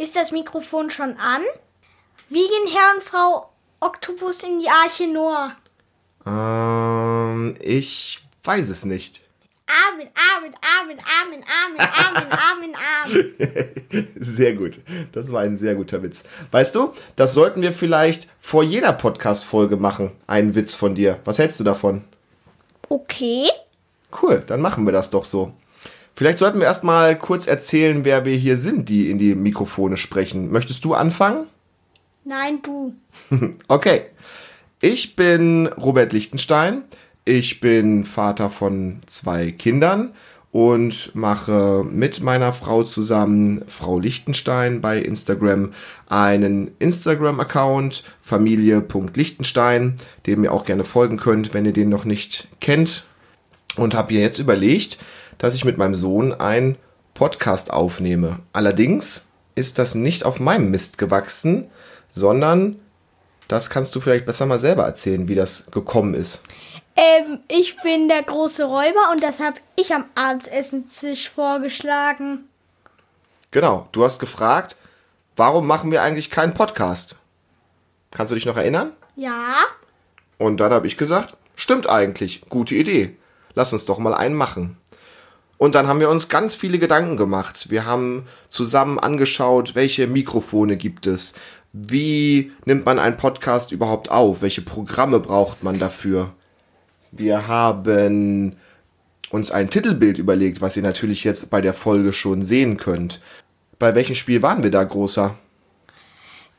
Ist das Mikrofon schon an? Wie gehen Herr und Frau Oktopus in die Arche Noah? Ähm, ich weiß es nicht. Amen, Amen, Amen, Amen, Amen, Amen, Amen, Amen. Sehr gut. Das war ein sehr guter Witz. Weißt du, das sollten wir vielleicht vor jeder Podcast-Folge machen. Einen Witz von dir. Was hältst du davon? Okay. Cool, dann machen wir das doch so. Vielleicht sollten wir erstmal kurz erzählen, wer wir hier sind, die in die Mikrofone sprechen. Möchtest du anfangen? Nein, du. Okay. Ich bin Robert Lichtenstein. Ich bin Vater von zwei Kindern und mache mit meiner Frau zusammen, Frau Lichtenstein, bei Instagram einen Instagram-Account, familie.lichtenstein, dem ihr auch gerne folgen könnt, wenn ihr den noch nicht kennt. Und habe mir jetzt überlegt, dass ich mit meinem Sohn einen Podcast aufnehme. Allerdings ist das nicht auf meinem Mist gewachsen, sondern das kannst du vielleicht besser mal selber erzählen, wie das gekommen ist. Ähm, ich bin der große Räuber und das habe ich am Abendsessenstisch vorgeschlagen. Genau, du hast gefragt, warum machen wir eigentlich keinen Podcast? Kannst du dich noch erinnern? Ja. Und dann habe ich gesagt, stimmt eigentlich, gute Idee. Lass uns doch mal einen machen. Und dann haben wir uns ganz viele Gedanken gemacht. Wir haben zusammen angeschaut, welche Mikrofone gibt es, wie nimmt man einen Podcast überhaupt auf, welche Programme braucht man dafür. Wir haben uns ein Titelbild überlegt, was ihr natürlich jetzt bei der Folge schon sehen könnt. Bei welchem Spiel waren wir da, großer?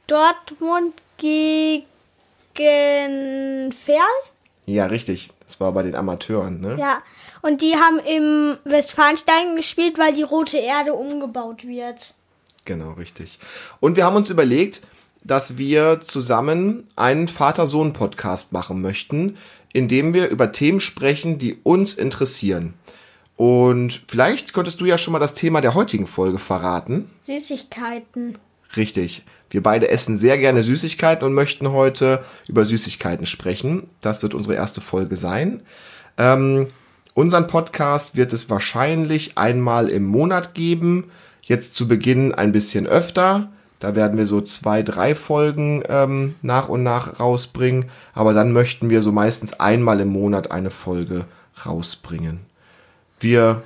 Dortmund gegen Ferl? Ja, richtig. Das war bei den Amateuren, ne? Ja. Und die haben im Westfalenstadion gespielt, weil die rote Erde umgebaut wird. Genau, richtig. Und wir haben uns überlegt, dass wir zusammen einen Vater-Sohn-Podcast machen möchten, in dem wir über Themen sprechen, die uns interessieren. Und vielleicht könntest du ja schon mal das Thema der heutigen Folge verraten. Süßigkeiten. Richtig. Wir beide essen sehr gerne Süßigkeiten und möchten heute über Süßigkeiten sprechen. Das wird unsere erste Folge sein. Ähm, unseren Podcast wird es wahrscheinlich einmal im Monat geben. Jetzt zu Beginn ein bisschen öfter. Da werden wir so zwei, drei Folgen ähm, nach und nach rausbringen. Aber dann möchten wir so meistens einmal im Monat eine Folge rausbringen. Wir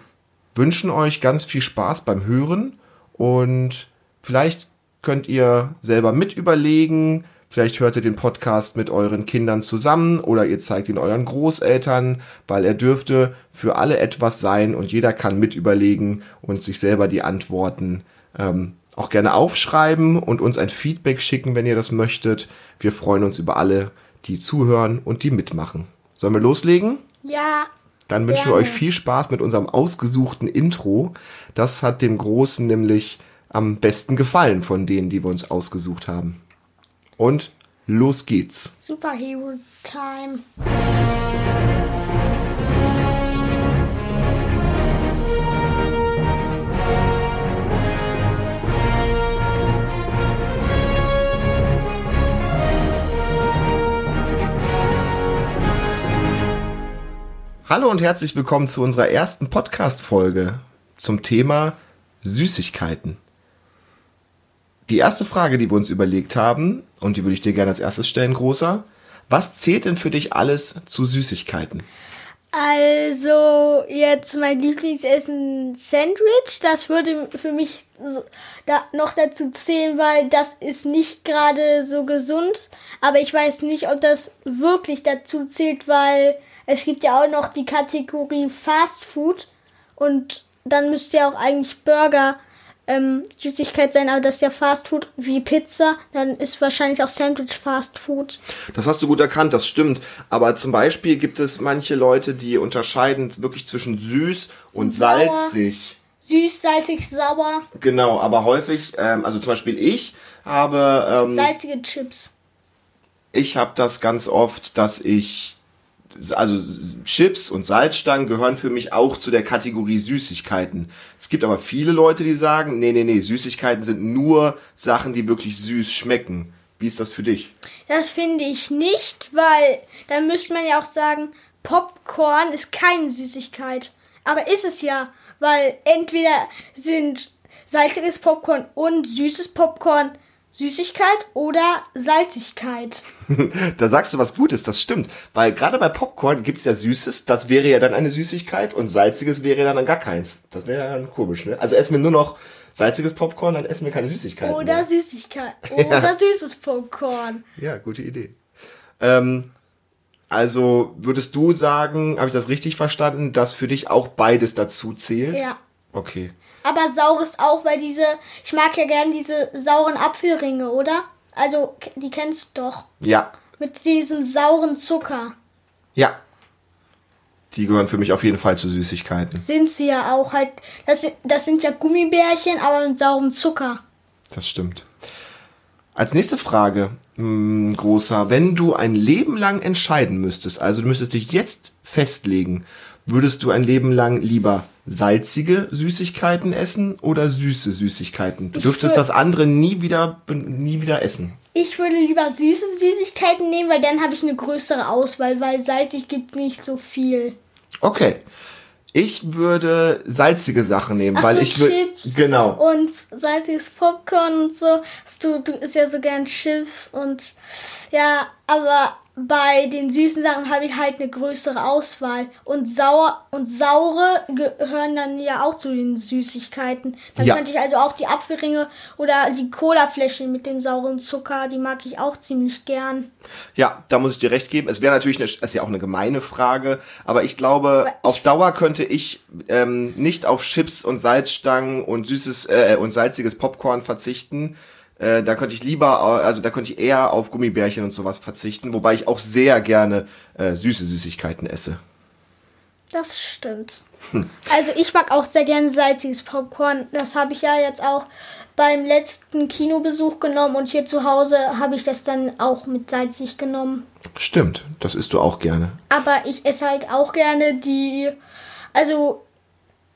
wünschen euch ganz viel Spaß beim Hören und vielleicht könnt ihr selber mit überlegen. Vielleicht hört ihr den Podcast mit euren Kindern zusammen oder ihr zeigt ihn euren Großeltern, weil er dürfte für alle etwas sein und jeder kann mit überlegen und sich selber die Antworten ähm, auch gerne aufschreiben und uns ein Feedback schicken, wenn ihr das möchtet. Wir freuen uns über alle, die zuhören und die mitmachen. Sollen wir loslegen? Ja. Dann wünschen wir Gerne. euch viel Spaß mit unserem ausgesuchten Intro. Das hat dem Großen nämlich am besten gefallen von denen, die wir uns ausgesucht haben. Und los geht's. Superhero Time. Hallo und herzlich willkommen zu unserer ersten Podcast-Folge zum Thema Süßigkeiten. Die erste Frage, die wir uns überlegt haben, und die würde ich dir gerne als erstes stellen, Großer. Was zählt denn für dich alles zu Süßigkeiten? Also, jetzt mein Lieblingsessen Sandwich. Das würde für mich so, da noch dazu zählen, weil das ist nicht gerade so gesund. Aber ich weiß nicht, ob das wirklich dazu zählt, weil es gibt ja auch noch die Kategorie Fast Food. Und dann müsste ja auch eigentlich Burger ähm, Süßigkeit sein, aber das ist ja Fast Food wie Pizza. Dann ist wahrscheinlich auch Sandwich Fast Food. Das hast du gut erkannt, das stimmt. Aber zum Beispiel gibt es manche Leute, die unterscheiden wirklich zwischen süß und Sauer. salzig. Süß, salzig, sauer, Genau, aber häufig, ähm, also zum Beispiel ich habe, ähm, salzige Chips. ich habe das ganz oft, dass ich, also Chips und Salzstangen gehören für mich auch zu der Kategorie Süßigkeiten. Es gibt aber viele Leute, die sagen, nee, nee, nee, Süßigkeiten sind nur Sachen, die wirklich süß schmecken. Wie ist das für dich? Das finde ich nicht, weil dann müsste man ja auch sagen, Popcorn ist keine Süßigkeit. Aber ist es ja, weil entweder sind salziges Popcorn und süßes Popcorn Süßigkeit oder Salzigkeit? da sagst du was Gutes, das stimmt. Weil gerade bei Popcorn gibt's ja Süßes, das wäre ja dann eine Süßigkeit und Salziges wäre dann gar keins. Das wäre ja dann komisch, ne? Also essen wir nur noch salziges Popcorn, dann essen wir keine Süßigkeiten. Oder mehr. Süßigkeit. Oder ja. süßes Popcorn. Ja, gute Idee. Ähm, also würdest du sagen, habe ich das richtig verstanden, dass für dich auch beides dazu zählt? Ja. Okay aber saures auch, weil diese, ich mag ja gern diese sauren Apfelringe, oder? Also, die kennst du doch. Ja. Mit diesem sauren Zucker. Ja. Die gehören für mich auf jeden Fall zu Süßigkeiten. Sind sie ja auch halt. Das, das sind ja Gummibärchen, aber mit saurem Zucker. Das stimmt. Als nächste Frage, mh, hm, großer, wenn du ein Leben lang entscheiden müsstest, also du müsstest dich jetzt festlegen, würdest du ein Leben lang lieber salzige Süßigkeiten essen oder süße Süßigkeiten? Du dürftest das andere nie wieder, nie wieder essen. Ich würde lieber süße Süßigkeiten nehmen, weil dann habe ich eine größere Auswahl, weil salzig gibt nicht so viel. Okay. Ich würde salzige Sachen nehmen, Ach weil so, ich würde genau und salziges Popcorn und so. Du du isst ja so gern Chips und ja, aber bei den süßen Sachen habe ich halt eine größere Auswahl. Und sauer und saure gehören dann ja auch zu den Süßigkeiten. Dann ja. könnte ich also auch die Apfelringe oder die Colafläschchen mit dem sauren Zucker, die mag ich auch ziemlich gern. Ja, da muss ich dir recht geben. Es wäre natürlich eine, ist ja auch eine gemeine Frage, aber ich glaube, aber auf Dauer könnte ich ähm, nicht auf Chips und Salzstangen und süßes äh, und salziges Popcorn verzichten äh, da könnte ich lieber, also da könnte ich eher auf Gummibärchen und sowas verzichten, wobei ich auch sehr gerne äh, süße Süßigkeiten esse. Das stimmt. Hm. Also ich mag auch sehr gerne salziges Popcorn. Das habe ich ja jetzt auch beim letzten Kinobesuch genommen und hier zu Hause habe ich das dann auch mit salzig genommen. Stimmt, das isst du auch gerne. Aber ich esse halt auch gerne die, also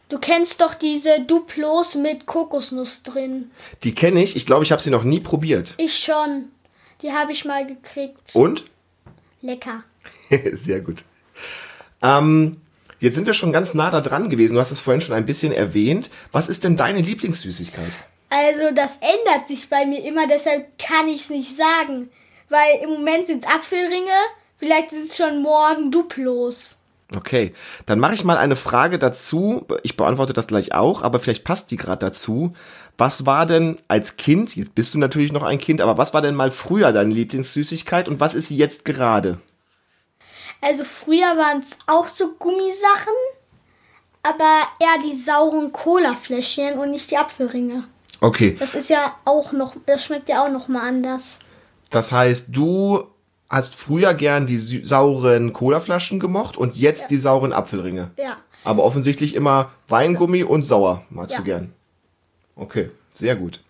Du kennst doch diese Duplos mit Kokosnuss drin. Die kenne ich. Ich glaube, ich habe sie noch nie probiert. Ich schon. Die habe ich mal gekriegt. Und? Lecker. Sehr gut. Ähm, jetzt sind wir schon ganz nah da dran gewesen. Du hast es vorhin schon ein bisschen erwähnt. Was ist denn deine Lieblingssüßigkeit? Also, das ändert sich bei mir immer, deshalb kann ich es nicht sagen. Weil im Moment sind es Apfelringe, vielleicht sind es schon morgen Duplos. Okay, dann mache ich mal eine Frage dazu. Ich beantworte das gleich auch, aber vielleicht passt die gerade dazu. Was war denn als Kind, jetzt bist du natürlich noch ein Kind, aber was war denn mal früher deine Lieblingssüßigkeit und was ist jetzt gerade? Also früher waren es auch so Gummisachen, aber eher die sauren Cola-Fläschchen und nicht die Apfelringe. Okay. Das ist ja auch noch, das schmeckt ja auch noch mal anders. Das heißt, du hast früher gern die sauren Colaflaschen gemocht und jetzt ja. die sauren Apfelringe. Ja. Aber offensichtlich immer Weingummi und sauer magst ja. du gern. Okay, sehr gut.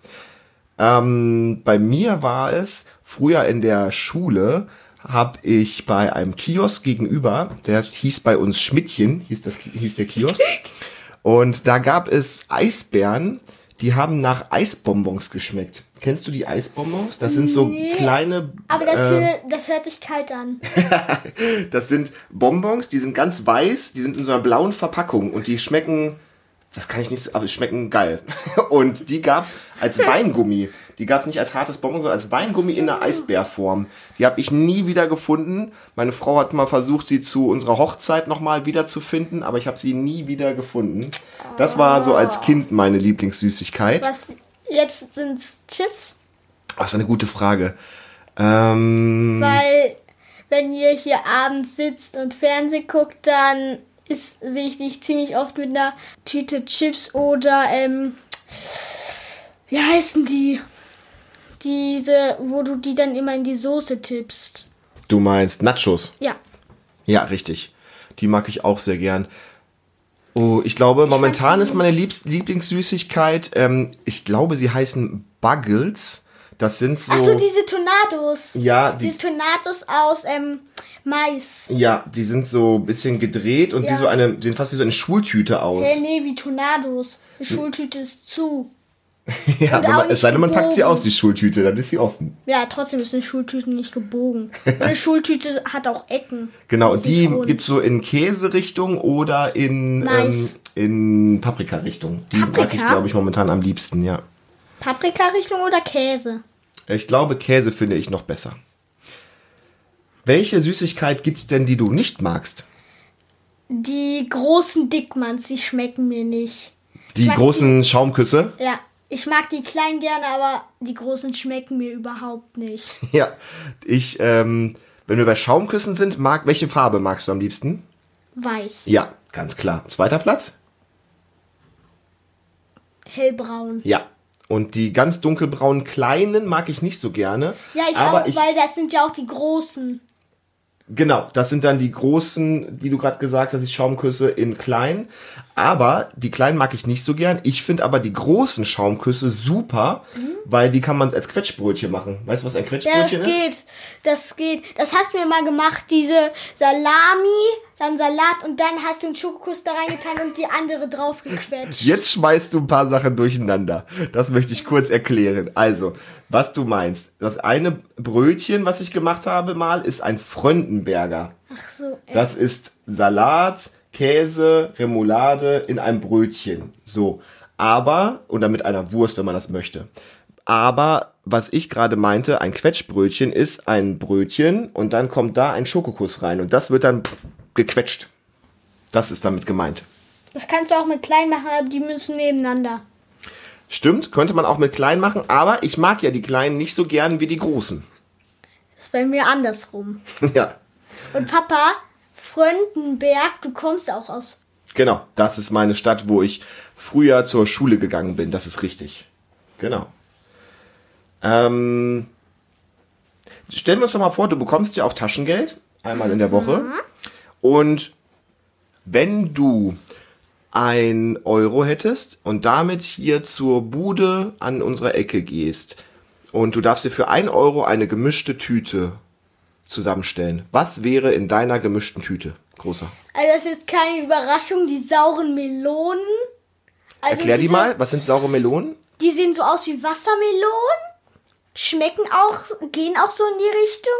Ähm, bei mir war es früher in der Schule habe ich bei einem Kiosk gegenüber, der hieß bei uns Schmidtchen, hieß das hieß der Kiosk. und da gab es Eisbären, die haben nach Eisbonbons geschmeckt. Kennst du die Eisbonbons? Das sind so nee, kleine. Aber das, äh, das hört sich kalt an. das sind Bonbons, die sind ganz weiß, die sind in so einer blauen Verpackung und die schmecken das kann ich nicht, aber die schmecken geil. Und die gab's als Weingummi. Die gab's nicht als hartes Bonbon, sondern als Weingummi in der Eisbärform. Die habe ich nie wieder gefunden. Meine Frau hat mal versucht, sie zu unserer Hochzeit nochmal wiederzufinden, aber ich habe sie nie wieder gefunden. Das war so als Kind meine Lieblingssüßigkeit. Was jetzt sind's Chips? Ach, das ist eine gute Frage. Ähm, Weil wenn ihr hier abends sitzt und Fernsehen guckt, dann ist, sehe ich dich ziemlich oft mit einer Tüte Chips oder, ähm, wie heißen die? Diese, wo du die dann immer in die Soße tippst. Du meinst Nachos? Ja. Ja, richtig. Die mag ich auch sehr gern. Oh, ich glaube, ich momentan ist meine Liebst Lieblingssüßigkeit, ähm, ich glaube, sie heißen Buggles. Das sind so. Ach so, diese Tornados. Ja, die. Diese Tornados aus ähm, Mais. Ja, die sind so ein bisschen gedreht und ja. wie so eine, sehen fast wie so eine Schultüte aus. Nee, nee, wie Tornados. Die Schultüte ist zu. Ja, man, es sei denn, man packt sie aus, die Schultüte, dann ist sie offen. Ja, trotzdem ist eine Schultüte nicht gebogen. Eine Schultüte hat auch Ecken. Genau, Ist die rund. gibt's so in Käserichtung oder in, ähm, in Paprika-Richtung. Die mag Paprika? ich, glaube ich, momentan am liebsten, ja. Paprika-Richtung oder Käse? Ich glaube, Käse finde ich noch besser. Welche Süßigkeit gibt's denn, die du nicht magst? Die großen Dickmanns, die schmecken mir nicht. Die mag großen Schaumküsse? Ja, ich mag die kleinen gerne, aber die großen schmecken mir überhaupt nicht. Ja. Ich, ähm, wenn wir bei Schaumküssen sind, mag, welche Farbe magst du am liebsten? Weiß, Ja, ganz klar. Zweiter Platz? hellbraun. Ja. Und die ganz dunkelbraunen kleinen mag ich nicht so gerne. Ja, ich aber auch, ich, weil das sind ja auch die großen. Genau, das sind dann die großen, wie du gerade gesagt hast, die Schaumküsse in klein. Aber die kleinen mag ich nicht so gern. Ich finde aber die großen Schaumküsse super, weil die kann man als Quetschbrötchen machen. Weißt du, was ein Ja, das Quetschbrötchen ist? geht. Das geht. Das hast du mir mal gemacht, diese Salami, dann Salat und dann hast du einen Schokokuss da reingetan und die andere drauf gequetscht. Jetzt schmeißt du ein paar Sachen durcheinander. Das möchte ich kurz erklären. Also, was du meinst. Das eine Brötchen, was ich gemacht habe mal, ist ein Fröndenberger. Ach so. äh, Das ist Salat, Käse, Remoulade in einem Brötchen. So. Aber, oder mit einer Wurst, wenn man das möchte. Aber, was ich gerade meinte, ein Quetschbrötchen ist ein Brötchen und dann kommt da ein Schokokuss rein und das wird dann gequetscht. Das ist damit gemeint. Das kannst du auch mit klein machen, aber die müssen nebeneinander. Stimmt, könnte man auch mit klein machen, aber ich mag ja die kleinen nicht so gern wie die großen. Das ist bei mir andersrum. ja, Und Papa, Fröndenberg, du kommst auch aus. genau. Das ist meine Stadt, wo ich früher zur Schule gegangen bin. Das ist richtig. Genau. Ähm, stellen wir uns doch mal vor, du bekommst ja auch Taschengeld, einmal in der Woche. Und wenn du ein Euro hättest und damit hier zur Bude an unserer Ecke gehst und du darfst dir für ein Euro eine gemischte Tüte zusammenstellen. Was wäre in deiner gemischten Tüte, großer? Also das ist keine Überraschung, die sauren Melonen. Also Erklär die diese- mal, was sind saure Melonen? Die sehen so aus wie Wassermelonen, schmecken auch, gehen auch so in die Richtung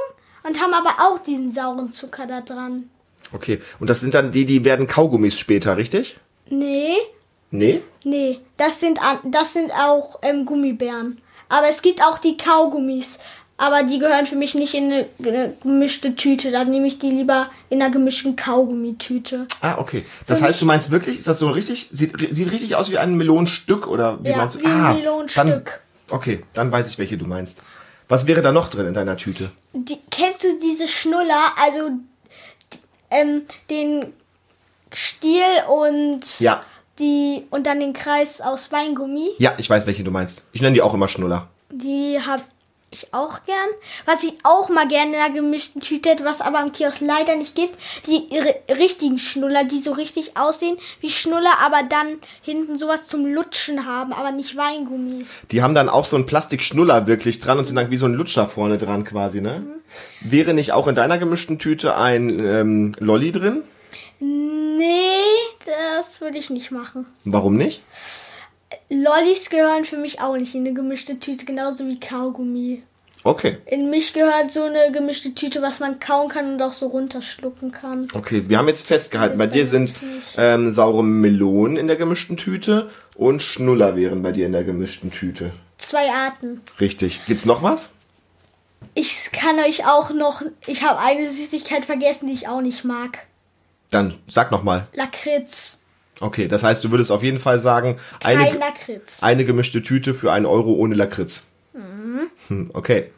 und haben aber auch diesen sauren Zucker da dran. Okay, und das sind dann die, die werden Kaugummis später, richtig? Nee, Nee? nee, das sind, das sind auch ähm, Gummibären. Aber es gibt auch die Kaugummis. Aber die gehören für mich nicht in eine, eine gemischte Tüte. Dann nehme ich die lieber in einer gemischten Kaugummitüte. Ah, okay. Das Für heißt, du meinst wirklich, ist das so richtig? Sieht, sieht richtig aus wie ein Melonenstück oder wie Ja, meinst du? wie ein ah, Melonenstück. Dann, okay, dann weiß ich, welche du meinst. Was wäre da noch drin in deiner Tüte? Die, kennst du diese Schnuller? Also ähm, den Stiel und Ja. die und dann den Kreis aus Weingummi. Ja, ich weiß, welche du meinst. Ich nenne die auch immer Schnuller. Die hab ich auch gern. Was ich auch mal gerne in einer gemischten Tüte hätte, was aber am Kiosk leider nicht gibt, die ri- richtigen Schnuller, die so richtig aussehen wie Schnuller, aber dann hinten sowas zum Lutschen haben, aber nicht Weingummi. Die haben dann auch so einen Plastikschnuller wirklich dran und sind dann wie so ein Lutscher vorne dran quasi, ne? Wäre nicht auch in deiner gemischten Tüte ein ähm, Lolli drin? Nee, das würde ich nicht machen. Warum nicht? Lollis gehören für mich auch nicht in eine gemischte Tüte, genauso wie Kaugummi. Okay. In mich gehört so eine gemischte Tüte, was man kauen kann und auch so runterschlucken kann. Okay, wir haben jetzt festgehalten, bei dir sind ähm, saure Melonen in der gemischten Tüte und Schnuller wären bei dir in der gemischten Tüte. Zwei Arten. Richtig. Gibt's noch was? Ich kann euch auch noch. Ich habe eine Süßigkeit vergessen, die ich auch nicht mag. Dann sag noch mal. Lakritz. Okay, das heißt, du würdest auf jeden Fall sagen, Kein eine, Lakritz. eine gemischte Tüte für einen Euro ohne Lakritz. Mhm. Hm, okay.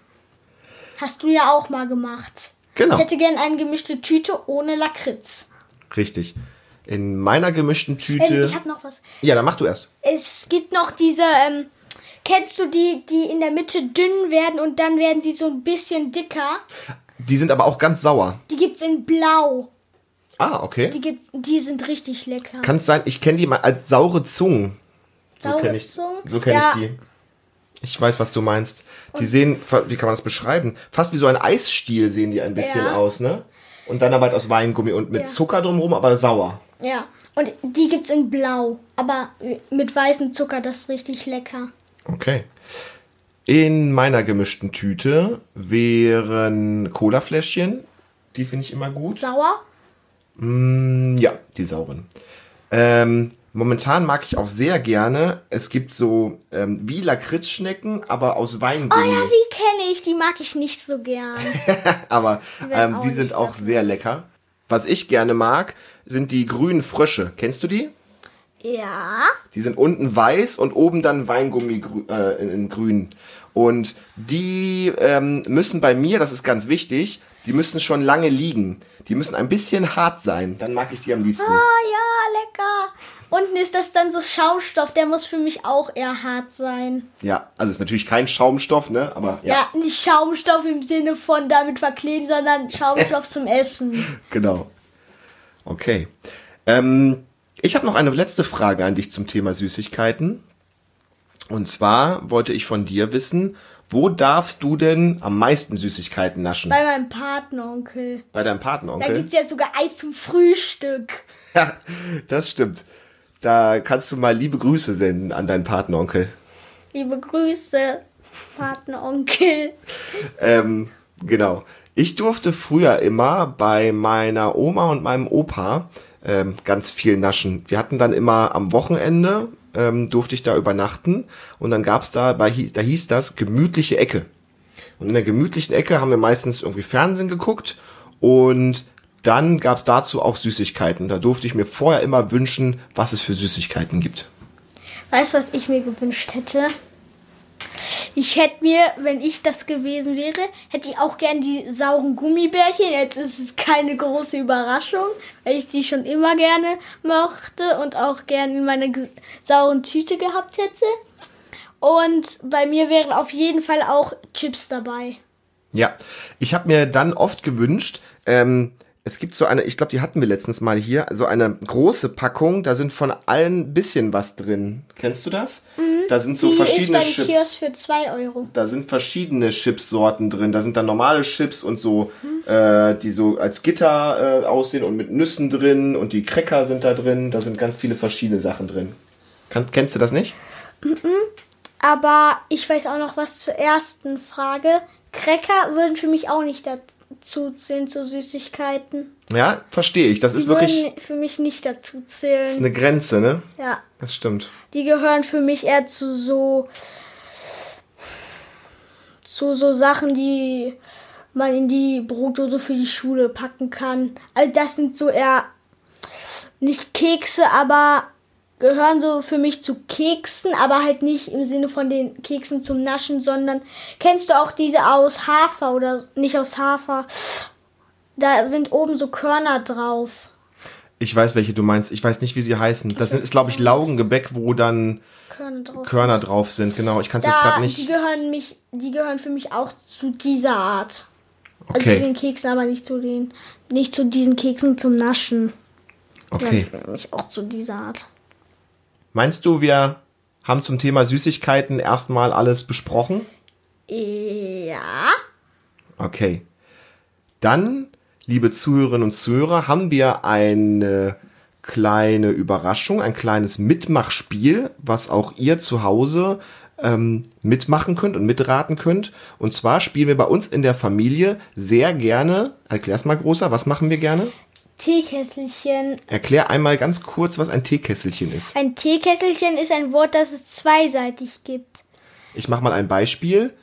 Hast du ja auch mal gemacht. Genau. Ich hätte gern eine gemischte Tüte ohne Lakritz. Richtig. In meiner gemischten Ähm, Tüte. ich habe noch was. ja, dann mach du erst. Es gibt noch diese. Ähm, kennst du die, die in der Mitte dünn werden und dann werden sie so ein bisschen dicker? Die sind aber auch ganz sauer. Die gibt's in Blau. Ah, okay. Die gibt's, die sind richtig lecker. Kann es sein, ich kenne die mal als saure Zungen. So Saure kenne ich, so kenn Ja. ich die. Ich weiß, was du meinst. Die sehen, fa- wie kann man das beschreiben? Fast wie so ein Eisstiel sehen die ein bisschen Ja. aus, ne? Und dann aber halt aus Weingummi und mit Ja. Zucker drumherum, aber sauer. Ja. Und die gibt's in Blau. Aber mit weißem Zucker, das ist richtig lecker. Okay. In meiner gemischten Tüte wären Colafläschchen. Die finde ich immer gut. Sauer? Mm, ja, die sauren. Ähm, momentan mag ich auch sehr gerne, es gibt so ähm, wie Lakritzschnecken, aber aus Oh Weingummi. ja, die kenne ich. Die mag ich nicht so gern. aber ähm, die sind auch davon. sehr lecker. Was ich gerne mag, sind die grünen Frösche. Kennst du die? ja. Die sind unten weiß und oben dann Weingummi äh, in, in grün. Und die ähm, müssen bei mir, das ist ganz wichtig, die müssen schon lange liegen. Die müssen ein bisschen hart sein. Dann mag ich die am liebsten. Ah ja, lecker. Unten ist das dann so Schaumstoff. Der muss für mich auch eher hart sein. Ja, also ist natürlich kein Schaumstoff, ne? Aber ja, Ja, nicht Schaumstoff im Sinne von damit verkleben, sondern Schaumstoff zum Essen. genau. Okay. Ähm, ich habe noch eine letzte Frage an dich zum Thema Süßigkeiten. Und zwar wollte ich von dir wissen, wo darfst du denn am meisten Süßigkeiten naschen? Bei meinem Patenonkel. Bei deinem Da Patenonkel? gibt's ja sogar Eis zum Frühstück. Ja, das stimmt. Da kannst du mal liebe Grüße senden an deinen Patenonkel. Liebe Grüße, Patenonkel. Ähm, genau. Ich durfte früher immer bei meiner Oma und meinem Opa ähm, ganz viel naschen. Wir hatten dann immer am Wochenende, ähm, durfte ich da übernachten und dann gab's da, bei, da hieß das gemütliche Ecke. Und in der gemütlichen Ecke haben wir meistens irgendwie Fernsehen geguckt und dann gab's dazu auch Süßigkeiten. Da durfte ich mir vorher immer wünschen, was es für Süßigkeiten gibt. Weißt du, was ich mir gewünscht hätte? Ich hätte mir, wenn ich das gewesen wäre, hätte ich auch gern die sauren Gummibärchen. Jetzt ist es keine große Überraschung, weil ich die schon immer gerne mochte und auch gern in meiner sauren Tüte gehabt hätte. Und bei mir wären auf jeden Fall auch Chips dabei. Ja, ich habe mir dann oft gewünscht, ähm, es gibt so eine, ich glaube, die hatten wir letztens mal hier, so eine große Packung, da sind von allen ein bisschen was drin. Kennst du das? Da sind so die verschiedene ist beim Chips. Kiosk für 2 Euro. Da sind verschiedene Chipsorten drin. Da sind dann normale Chips und so, äh, die so als Gitter äh, aussehen und mit Nüssen drin und die Cracker sind da drin. Da sind ganz viele verschiedene Sachen drin. Kann, kennst du das nicht? Aber ich weiß auch noch was zur ersten Frage. Cracker würden für mich auch nicht dazu zählen zu Süßigkeiten. Ja, verstehe ich. Das Die ist wirklich für mich nicht dazu ist zählen. eine Grenze, ne? Ja, Das stimmt. die gehören für mich eher zu so zu so Sachen, die man in die Brotdose für die Schule packen kann. Also das sind so eher nicht Kekse, aber gehören so für mich zu Keksen, aber halt nicht im Sinne von den Keksen zum Naschen, sondern kennst du auch diese aus Hafer oder nicht aus Hafer? Da sind oben so Körner drauf. Ich weiß, welche du meinst. Ich weiß nicht, wie sie heißen. Das sind, ist, glaube ich, Laugengebäck, wo dann Körner drauf. Körner drauf sind. Genau, ich kann es jetzt gerade die nicht. gehören mich, die gehören für mich auch zu dieser Art. Also Okay. zu den Keksen, aber nicht zu den, nicht zu diesen Keksen zum Naschen. Okay. Ja, für mich auch zu dieser Art. Meinst du, wir haben zum Thema Süßigkeiten erstmal alles besprochen? Ja. Okay. Dann, liebe Zuhörerinnen und Zuhörer, haben wir eine kleine Überraschung, ein kleines Mitmachspiel, was auch ihr zu Hause ähm, mitmachen könnt und mitraten könnt. Und zwar spielen wir bei uns in der Familie sehr gerne, erklär's mal großer, was machen wir gerne? Teekesselchen. Erklär einmal ganz kurz, was ein Teekesselchen ist. Ein Teekesselchen ist ein Wort, das es zweiseitig gibt. Ich mache mal ein Beispiel.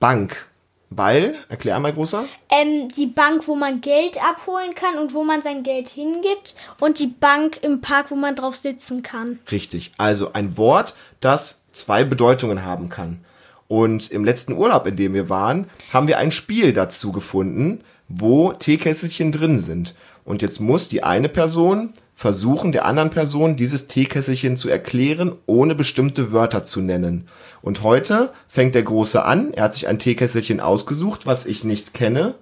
Bank. Weil, erklär einmal großer. Ähm, die Bank, wo man Geld abholen kann und wo man sein Geld hingibt. Und die Bank im Park, wo man drauf sitzen kann. Richtig. Also ein Wort, das zwei Bedeutungen haben kann. Und im letzten Urlaub, in dem wir waren, haben wir ein Spiel dazu gefunden, wo Teekesselchen drin sind. Und jetzt muss die eine Person versuchen, der anderen Person dieses Teekesselchen zu erklären, ohne bestimmte Wörter zu nennen. Und heute fängt der Große an. Er hat sich ein Teekesselchen ausgesucht, was ich nicht kenne.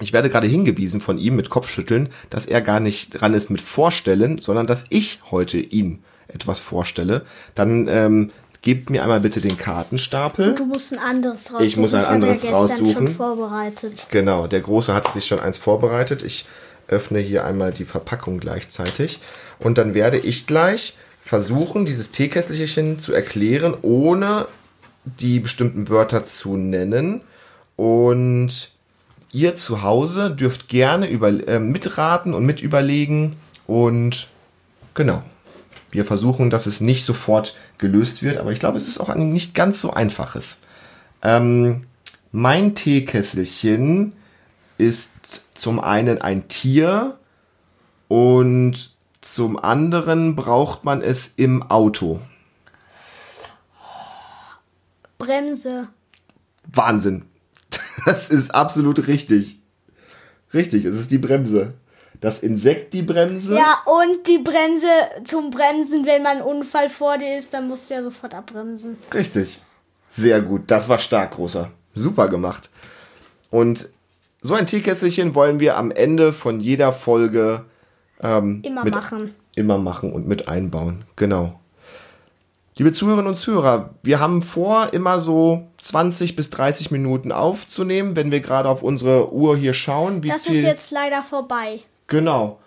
Ich werde gerade hingewiesen von ihm mit Kopfschütteln, dass er gar nicht dran ist mit Vorstellen, sondern dass ich heute ihm etwas vorstelle. Dann ähm, gebt mir einmal bitte den Kartenstapel. Du musst ein anderes raussuchen. Ich muss ein habe anderes ja gestern raussuchen. schon vorbereitet. Genau, der Große hat sich schon eins vorbereitet. Ich öffne hier einmal die Verpackung gleichzeitig. Und dann werde ich gleich versuchen, dieses Teekesselchen zu erklären, ohne die bestimmten Wörter zu nennen. Und ihr zu Hause dürft gerne über, äh, mitraten und mitüberlegen. Und genau. Wir versuchen, dass es nicht sofort gelöst wird, aber ich glaube, es ist auch ein nicht ganz so einfaches. Ähm, mein Teekesselchen ist zum einen ein Tier und zum anderen braucht man es im Auto. Bremse. Wahnsinn. Das ist absolut richtig. Richtig, es ist die Bremse. Das Insekt die Bremse. Ja, und die Bremse zum Bremsen, wenn man Unfall vor dir ist, dann musst du ja sofort abbremsen. Richtig. Sehr gut. Das war stark, großer. Super gemacht. Und so ein Teekesselchen wollen wir am Ende von jeder Folge ähm, Immer mit, machen. Immer machen und mit einbauen. Genau. Liebe Zuhörerinnen und Zuhörer, wir haben vor, immer so 20 bis 30 Minuten aufzunehmen, wenn wir gerade auf unsere Uhr hier schauen. Wie Das viel ist jetzt leider vorbei. Genau.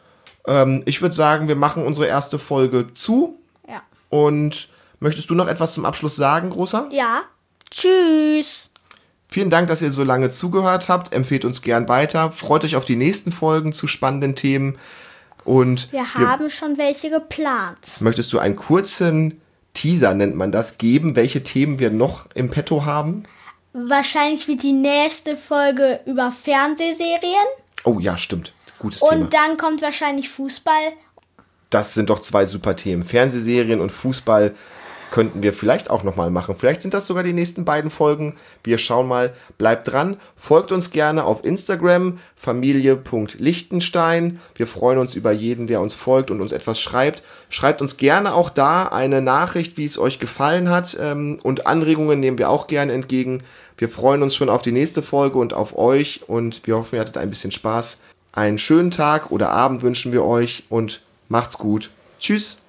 Ähm, ich würde sagen, wir machen unsere erste Folge zu. Ja. Und möchtest du noch etwas zum Abschluss sagen, Großer? Ja. Tschüss. Vielen Dank, dass ihr so lange zugehört habt. Empfehlt uns gern weiter. Freut euch auf die nächsten Folgen zu spannenden Themen. Und Wir haben schon welche geplant. möchtest du einen kurzen Teaser, nennt man das, geben, welche Themen wir noch im Petto haben? Wahrscheinlich wird die nächste Folge über Fernsehserien. Oh ja, stimmt. Gutes Thema. Und dann kommt wahrscheinlich Fußball. Das sind doch zwei super Themen. Fernsehserien und Fußball könnten wir vielleicht auch nochmal machen. Vielleicht sind das sogar die nächsten beiden Folgen. Wir schauen mal. Bleibt dran. Folgt uns gerne auf Instagram, familie.lichtenstein. Wir freuen uns über jeden, der uns folgt und uns etwas schreibt. Schreibt uns gerne auch da eine Nachricht, wie es euch gefallen hat. Ähm, und Anregungen nehmen wir auch gerne entgegen. Wir freuen uns schon auf die nächste Folge und auf euch. Und wir hoffen, ihr hattet ein bisschen Spaß. Einen schönen Tag oder Abend wünschen wir euch und macht's gut. Tschüss.